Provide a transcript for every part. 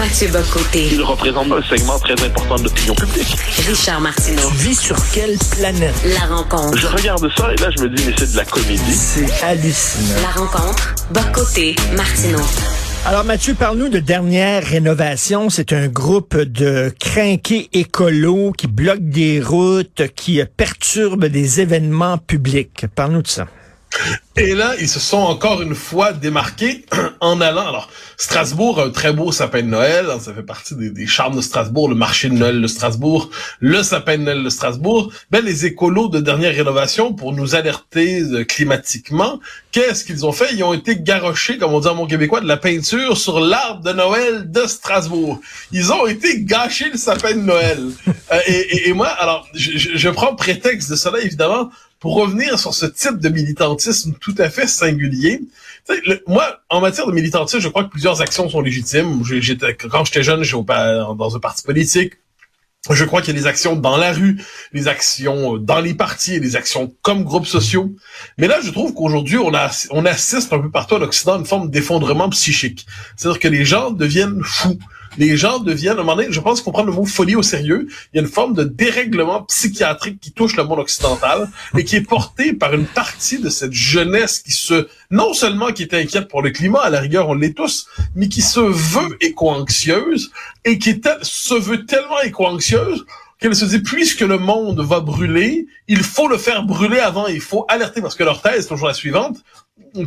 Mathieu Bocoté. Il représente un segment très important de l'opinion publique. Richard Martineau. Tu vis sur quelle planète? La rencontre. Je regarde ça et là, je me dis, mais c'est de la comédie. C'est hallucinant. La rencontre. Bocoté. Martineau. Alors Mathieu, parle-nous de Dernière Rénovation. C'est un groupe de crinqués écolos qui bloquent des routes, qui perturbent des événements publics. Parle-nous de ça. Et là, ils se sont encore une fois démarqués en allant. Alors, Strasbourg un très beau sapin de Noël. Ça fait partie des, charmes de Strasbourg, le marché de Noël de Strasbourg, le sapin de Noël de Strasbourg. Ben, les écolos de dernière rénovation, pour nous alerter euh, climatiquement, qu'est-ce qu'ils ont fait? Ils ont été garochés, comme on dit en mon québécois, de la peinture sur l'arbre de Noël de Strasbourg. Ils ont été gâchés le sapin de Noël. Euh, et, moi, alors, je prends prétexte de cela, évidemment, pour revenir sur ce type de militantisme tout à fait singulier, moi, en matière de militantisme, je crois que plusieurs actions sont légitimes. J'étais, quand j'étais jeune, j'étais dans un parti politique. Je crois qu'il y a des actions dans la rue, des actions dans les partis des actions comme groupes sociaux. Mais là, je trouve qu'aujourd'hui, on, on assiste un peu partout en Occident à une forme d'effondrement psychique. C'est-à-dire que les gens deviennent fous les gens deviennent, à un moment donné, je pense faut prendre le mot folie au sérieux. Il y a une forme de dérèglement psychiatrique qui touche le monde occidental et qui est porté par une partie de cette jeunesse qui se, non seulement qui est inquiète pour le climat, à la rigueur on l'est tous, mais qui se veut éco-anxieuse et qui se veut tellement éco-anxieuse qu'elle se dit, puisque le monde va brûler, il faut le faire brûler avant, il faut alerter, parce que leur thèse est toujours la suivante,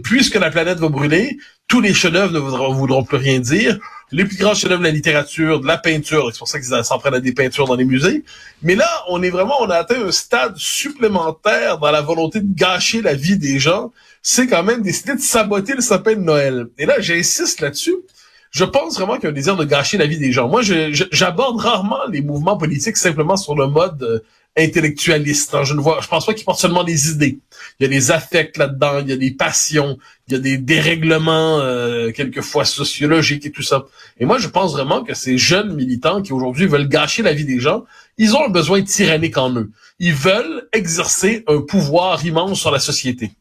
puisque la planète va brûler, tous les chefs-d'œuvre ne voudront, voudront, plus rien dire. Les plus grands chefs-d'œuvre de la littérature, de la peinture, c'est pour ça qu'ils s'en prennent à des peintures dans les musées. Mais là, on est vraiment, on a atteint un stade supplémentaire dans la volonté de gâcher la vie des gens. C'est quand même décider de saboter le sapin de Noël. Et là, j'insiste là-dessus. Je pense vraiment qu'il y a un désir de gâcher la vie des gens. Moi, j'aborde rarement les mouvements politiques simplement sur le mode euh, intellectualiste. Hein. Je ne vois, je pense pas qu'ils portent seulement des idées. Il y a des affects là-dedans, il y a des passions, il y a des dérèglements euh, quelquefois sociologiques et tout ça. Et moi, je pense vraiment que ces jeunes militants qui aujourd'hui veulent gâcher la vie des gens, ils ont un besoin tyrannique en eux. Ils veulent exercer un pouvoir immense sur la société.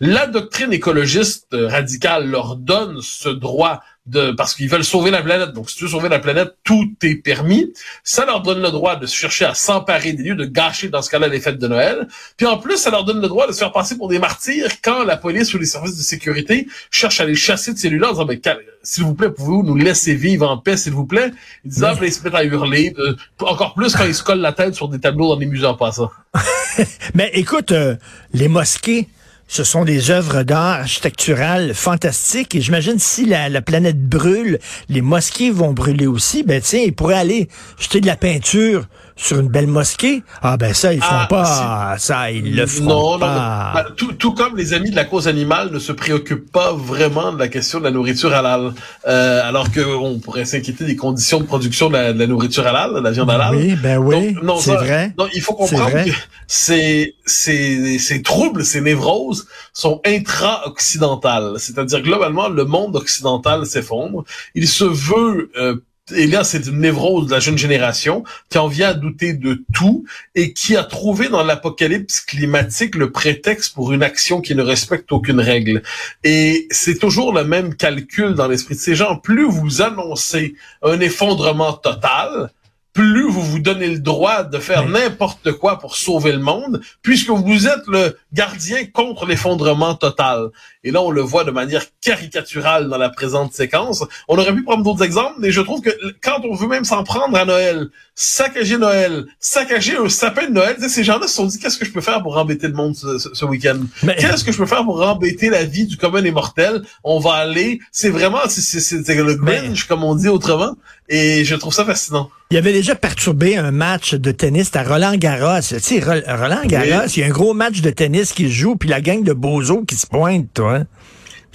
La doctrine écologiste radicale leur donne ce droit de parce qu'ils veulent sauver la planète. Donc, si tu veux sauver la planète, tout est permis. Ça leur donne le droit de se chercher à s'emparer des lieux, de gâcher dans ce cas-là les fêtes de Noël. Puis en plus, ça leur donne le droit de se faire passer pour des martyrs quand la police ou les services de sécurité cherchent à les chasser de ces lieux-là en disant, ben, s'il vous plaît, pouvez-vous nous laisser vivre en paix, s'il vous plaît? Ils disent, ah, ils se mettent à hurler. Euh, encore plus quand ils se collent la tête sur des tableaux dans les musées en passant. Mais écoute, euh, les mosquées, ce sont des œuvres d'art architecturales fantastiques. Et j'imagine si la, la, planète brûle, les mosquées vont brûler aussi. Ben tiens, ils pourraient aller jeter de la peinture sur une belle mosquée? Ah ben ça, ils font ah, pas ça, ils le font non, pas. Non, ben, tout, tout, comme les amis de la cause animale ne se préoccupent pas vraiment de la question de la nourriture halal, euh, alors qu'on pourrait s'inquiéter des conditions de production de la, de la, nourriture halal, de la viande halal. Oui, ben oui, c'est vrai. Non, il faut comprendre que ces, ces, ces troubles, ces névroses sont intra-occidentales. C'est-à-dire globalement, le monde occidental s'effondre. Il se veut euh, et là, c'est une névrose de la jeune génération qui en vient à douter de tout et qui a trouvé dans l'apocalypse climatique le prétexte pour une action qui ne respecte aucune règle. Et c'est toujours le même calcul dans l'esprit de ces gens. Plus vous annoncez un effondrement total, plus vous vous donnez le droit de faire n'importe quoi pour sauver le monde, puisque vous êtes le gardien contre l'effondrement total. Et là, on le voit de manière caricaturale dans la présente séquence. On aurait pu prendre d'autres exemples, mais je trouve que quand on veut même s'en prendre à Noël, saccager Noël, saccager un sapin de Noël, ces gens-là se sont dit, qu'est-ce que je peux faire pour embêter le monde ce, ce, week-end? Qu'est-ce que je peux faire pour embêter la vie du commun et mortel? On va aller, c'est vraiment, c'est le Grinch, comme on dit autrement, et je trouve ça fascinant. Il avait déjà perturbé un match de tennis à Roland Garros. Tu sais, Roland Garros, il y a un gros match de tennis qui se joue, puis la gang de bozos qui se pointe, toi.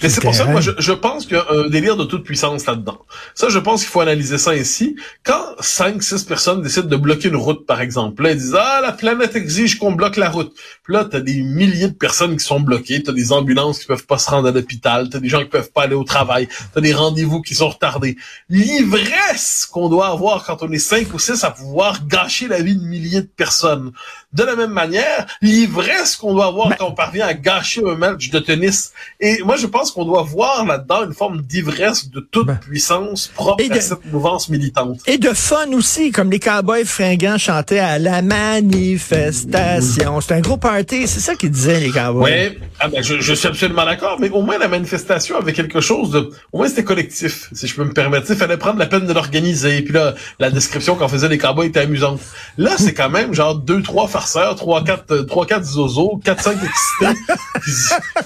Mais c'est pour ça que moi, je, je pense qu'il y a un délire de toute puissance là-dedans. Ça, je pense qu'il faut analyser ça ici. Quand cinq, six personnes décident de bloquer une route, par exemple, là, ils disent « Ah, la planète exige qu'on bloque la route. » Puis là, t'as des milliers de personnes qui sont bloquées, t'as des ambulances qui peuvent pas se rendre à l'hôpital, t'as des gens qui peuvent pas aller au travail, t'as des rendez-vous qui sont retardés. L'ivresse qu'on doit avoir quand on est cinq ou six à pouvoir gâcher la vie de milliers de personnes. De la même manière, l'ivresse qu'on doit avoir quand on parvient à gâcher un match de tennis. Et moi, je pense qu'on doit voir là-dedans une forme d'ivresse de toute Ben. puissance propre de- à cette mouvance militante. Et de fun aussi, comme les cowboys fringants chantaient à la manifestation. C'est un gros party, c'est ça qu'ils disaient, les cowboys. Ouais, ah ben je, je suis absolument d'accord, mais au moins la manifestation avait quelque chose de, au moins c'était collectif, si je peux me permettre. Il fallait prendre la peine de l'organiser, puis là la description qu'en faisaient les cowboys était amusante. Là c'est quand même genre deux trois farceurs, trois quatre euh, trois quatre zozos, quatre cinq excités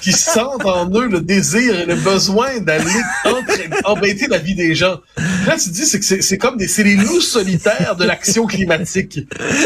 qui, sentent en eux le désir et le besoin d'aller embêter la vie des gens. Là tu dis c'est que c'est comme des c'est les loups solitaires de l'action climatique.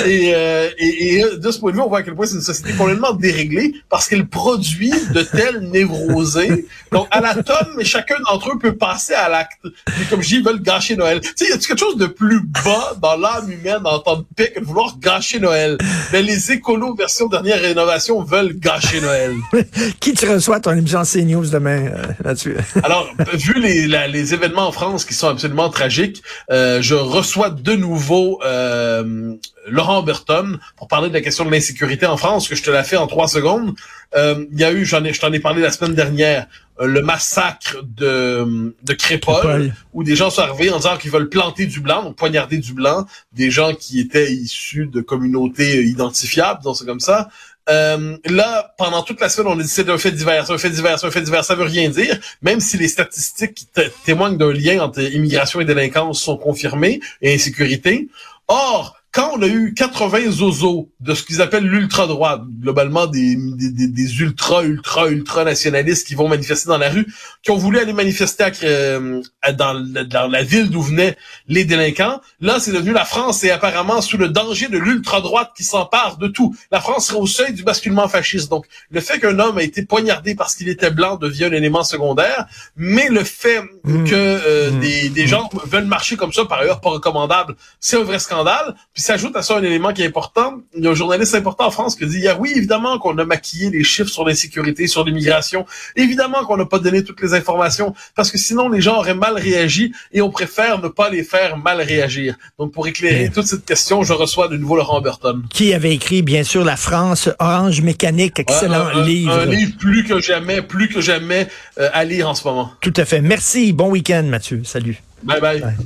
Et, euh, et, et de ce point de vue, on voit à quel point c'est une société complètement déréglée parce qu'elle produit de tels névrosés. Donc, à la tonne, mais chacun d'entre eux peut passer à l'acte. Et comme je dis, ils veulent gâcher Noël. Tu sais, y a quelque chose de plus bas dans l'âme humaine en temps de paix que de vouloir gâcher Noël? Mais les écolos version dernière rénovation veulent gâcher Noël. Qui tu reçois ton émission CNews demain euh, là-dessus? Alors, vu les, la- les événements en France qui sont absolument tragiques, euh, je reçois de nouveau euh, Laurent Burton pour parler de la question de l'insécurité en France, que je te la fais en trois secondes. Euh, Il y a eu, j'en ai, je t'en ai parlé la semaine dernière, euh, le massacre de, de Crépole, Crépole. où des gens sont arrivés en disant qu'ils veulent planter du blanc, donc poignarder du blanc, des gens qui étaient issus de communautés identifiables, donc c'est comme ça. Euh, là, pendant toute la semaine, on a dit c'est un fait divers, un fait divers, un fait divers, ça veut rien dire, même si les statistiques qui té- témoignent d'un lien entre immigration et délinquance sont confirmées et insécurité. Or, quand on a eu 80 zozos de ce qu'ils appellent l'ultra-droite, globalement des, des, des, ultra, ultra, ultra nationalistes qui vont manifester dans la rue, qui ont voulu aller manifester à, euh, dans, la- dans la ville d'où venaient les délinquants, là, c'est devenu la France et apparemment sous le danger de l'ultra-droite qui s'empare de tout. La France serait au seuil du basculement fasciste. Donc, le fait qu'un homme a été poignardé parce qu'il était blanc devient un élément secondaire, mais le fait Mm. que euh, Mm. des, des gens veulent marcher comme ça, par ailleurs pas recommandable, c'est un vrai scandale. Puis s'ajoute à ça un élément qui est important. Il y a un journaliste important en France qui dit hier, oui, évidemment qu'on a maquillé les chiffres sur l'insécurité, sur l'immigration. Évidemment qu'on n'a pas donné toutes les informations parce que sinon les gens auraient mal réagi et on préfère ne pas les faire mal réagir. Donc pour éclairer toute cette question, je reçois de nouveau Laurent Burton. Qui avait écrit, bien sûr, La France, Orange Mécanique, excellent un, un- livre. Un livre plus que jamais, plus que jamais euh, à lire en ce moment. Tout à fait. Merci. Bon week-end, Mathieu. Salut. Bye bye.